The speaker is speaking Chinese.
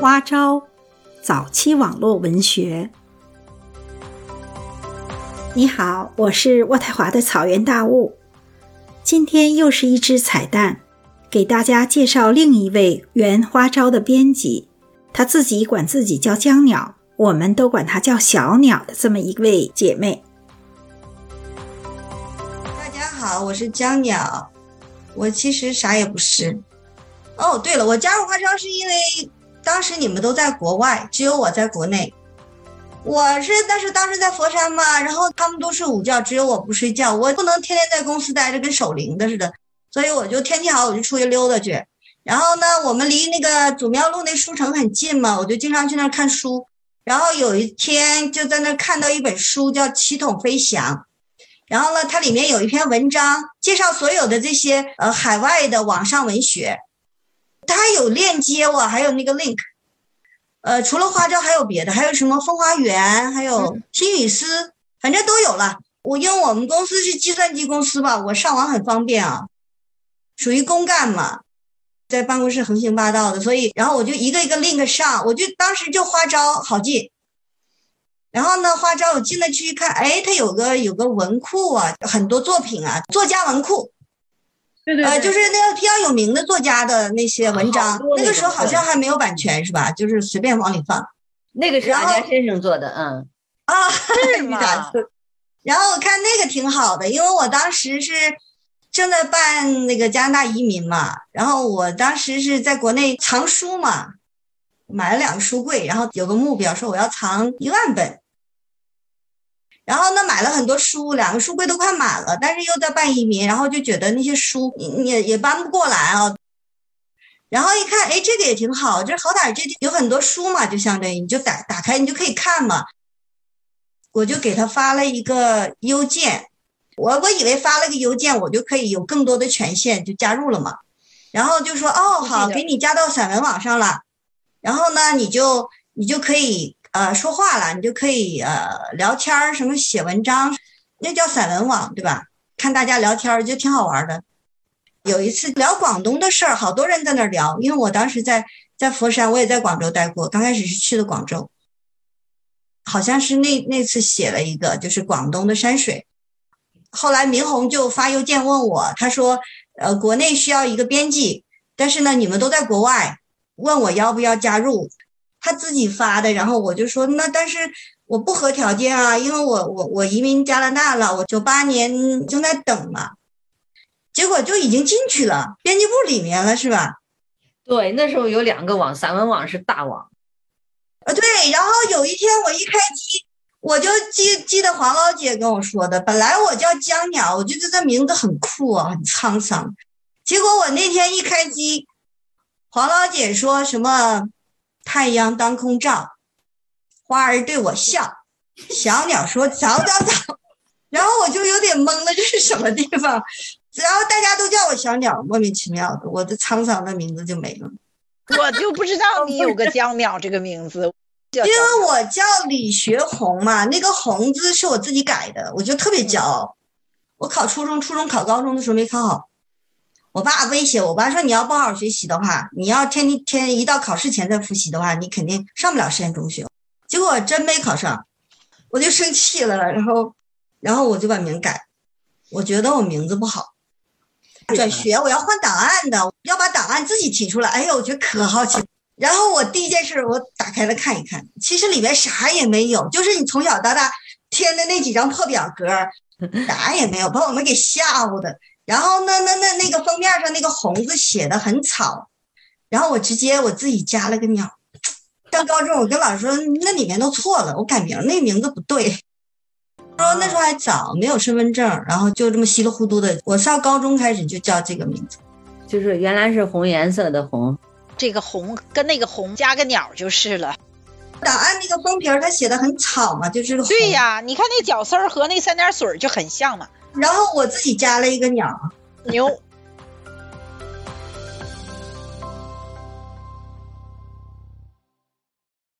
花招，早期网络文学。你好，我是渥太华的草原大雾。今天又是一只彩蛋，给大家介绍另一位原花招的编辑，她自己管自己叫江鸟，我们都管她叫小鸟的这么一位姐妹。大家好，我是江鸟，我其实啥也不是。哦，对了，我加入花招是因为当时你们都在国外，只有我在国内。我是，但是当时在佛山嘛，然后他们都睡午觉，只有我不睡觉，我不能天天在公司待着，跟守灵的似的，所以我就天气好我就出去溜达去。然后呢，我们离那个祖庙路那书城很近嘛，我就经常去那儿看书。然后有一天就在那看到一本书，叫《七筒飞翔》，然后呢，它里面有一篇文章介绍所有的这些呃海外的网上文学，它有链接我，还有那个 link。呃，除了花招还有别的，还有什么风花园，还有新雨丝，反正都有了。我因为我们公司是计算机公司吧，我上网很方便啊，属于公干嘛，在办公室横行霸道的，所以然后我就一个一个 link 上，我就当时就花招好进。然后呢，花招我进了去一看，哎，它有个有个文库啊，很多作品啊，作家文库。对对，呃，就是那个比较有名的作家的那些文章，那个时候好像还没有版权是吧？就是随便往里放。那个是阿家先生做的，嗯啊，是吗？然后我看那个挺好的，因为我当时是正在办那个加拿大移民嘛，然后我当时是在国内藏书嘛，买了两个书柜，然后有个目标说我要藏一万本。然后呢，买了很多书，两个书柜都快满了，但是又在办移民，然后就觉得那些书也也搬不过来啊。然后一看，哎，这个也挺好，就是好歹这有很多书嘛，就相当于你就打打开，你就可以看嘛。我就给他发了一个邮件，我我以为发了个邮件，我就可以有更多的权限，就加入了嘛。然后就说，哦，好，给你加到散文网上了。然后呢，你就你就可以。呃，说话了，你就可以呃聊天儿，什么写文章，那叫散文网，对吧？看大家聊天儿就挺好玩的。有一次聊广东的事儿，好多人在那儿聊，因为我当时在在佛山，我也在广州待过，刚开始是去的广州。好像是那那次写了一个，就是广东的山水。后来明红就发邮件问我，他说，呃，国内需要一个编辑，但是呢，你们都在国外，问我要不要加入。他自己发的，然后我就说那，但是我不合条件啊，因为我我我移民加拿大了，我九八年正在等嘛，结果就已经进去了，编辑部里面了，是吧？对，那时候有两个网，散文网是大网，呃，对。然后有一天我一开机，我就记记得黄老姐跟我说的，本来我叫江鸟，我觉得这名字很酷啊，很沧桑。结果我那天一开机，黄老姐说什么？太阳当空照，花儿对我笑，小鸟说早早早，然后我就有点懵了，这是什么地方？然后大家都叫我小鸟，莫名其妙的，我的沧桑的名字就没了。我就不知道你有个江淼这个名字，因为我叫李学红嘛，那个红字是我自己改的，我就特别骄傲。我考初中、初中考高中的时候没考好。我爸威胁我，爸说你要不好好学习的话，你要天天天一到考试前再复习的话，你肯定上不了实验中学。结果我真没考上，我就生气了，然后，然后我就把名改，我觉得我名字不好，转学我要换档案的，要把档案自己提出来。哎呦，我觉得可好奇。然后我第一件事我打开了看一看，其实里面啥也没有，就是你从小到大填的那几张破表格，啥也没有，把我们给吓唬的。然后那那那那个封面上那个红字写的很草，然后我直接我自己加了个鸟。上高中我跟老师说那里面都错了，我改名那名字不对。说那时候还早，没有身份证，然后就这么稀里糊涂的。我上高中开始就叫这个名字，就是原来是红颜色的红，这个红跟那个红加个鸟就是了。档案那个封皮儿它写的很草嘛，就是对呀，你看那角丝儿和那三点水就很像嘛。然后我自己加了一个鸟，牛，